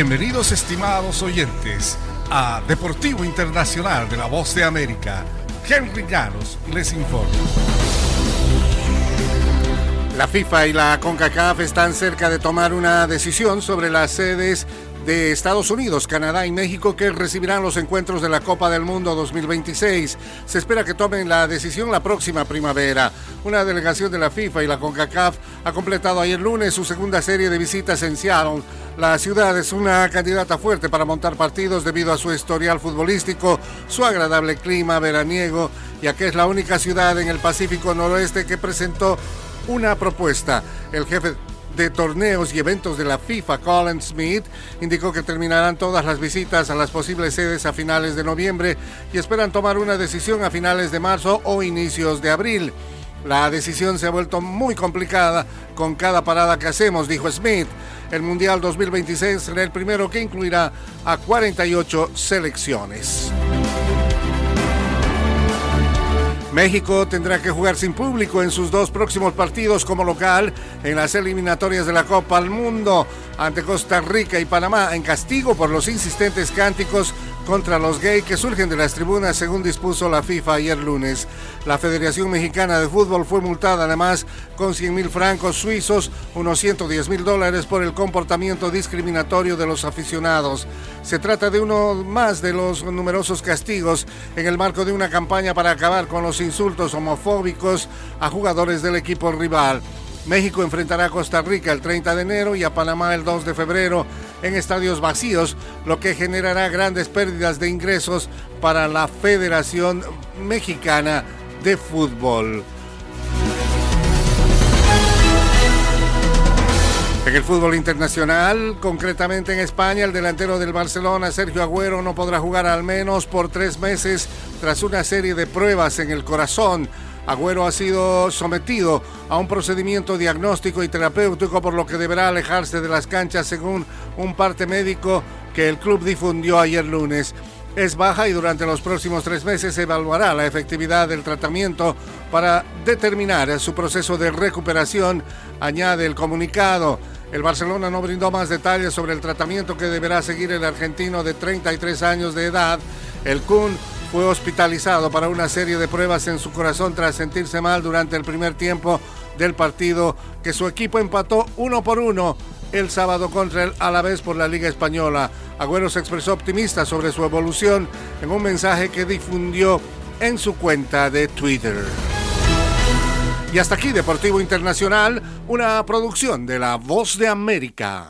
Bienvenidos estimados oyentes a Deportivo Internacional de la Voz de América. Henry Llanos les informa. La FIFA y la CONCACAF están cerca de tomar una decisión sobre las sedes de Estados Unidos, Canadá y México que recibirán los encuentros de la Copa del Mundo 2026. Se espera que tomen la decisión la próxima primavera. Una delegación de la FIFA y la CONCACAF ha completado ayer lunes su segunda serie de visitas en Seattle. La ciudad es una candidata fuerte para montar partidos debido a su historial futbolístico, su agradable clima veraniego, ya que es la única ciudad en el Pacífico Noroeste que presentó una propuesta. El jefe de torneos y eventos de la FIFA, Colin Smith, indicó que terminarán todas las visitas a las posibles sedes a finales de noviembre y esperan tomar una decisión a finales de marzo o inicios de abril. La decisión se ha vuelto muy complicada con cada parada que hacemos, dijo Smith. El Mundial 2026 será el primero que incluirá a 48 selecciones. México tendrá que jugar sin público en sus dos próximos partidos como local en las eliminatorias de la Copa al Mundo ante Costa Rica y Panamá en castigo por los insistentes cánticos contra los gays que surgen de las tribunas según dispuso la FIFA ayer lunes. La Federación Mexicana de Fútbol fue multada además con 100 mil francos suizos, unos 110 mil dólares por el comportamiento discriminatorio de los aficionados. Se trata de uno más de los numerosos castigos en el marco de una campaña para acabar con los insultos homofóbicos a jugadores del equipo rival. México enfrentará a Costa Rica el 30 de enero y a Panamá el 2 de febrero en estadios vacíos, lo que generará grandes pérdidas de ingresos para la Federación Mexicana de Fútbol. En el fútbol internacional, concretamente en España, el delantero del Barcelona, Sergio Agüero, no podrá jugar al menos por tres meses tras una serie de pruebas en el corazón. Agüero ha sido sometido a un procedimiento diagnóstico y terapéutico por lo que deberá alejarse de las canchas según un parte médico que el club difundió ayer lunes. Es baja y durante los próximos tres meses se evaluará la efectividad del tratamiento para determinar su proceso de recuperación, añade el comunicado. El Barcelona no brindó más detalles sobre el tratamiento que deberá seguir el argentino de 33 años de edad. El Kun fue hospitalizado para una serie de pruebas en su corazón tras sentirse mal durante el primer tiempo del partido que su equipo empató uno por uno el sábado contra el Alavés por la Liga Española. Agüero se expresó optimista sobre su evolución en un mensaje que difundió en su cuenta de Twitter. Y hasta aquí Deportivo Internacional, una producción de La Voz de América.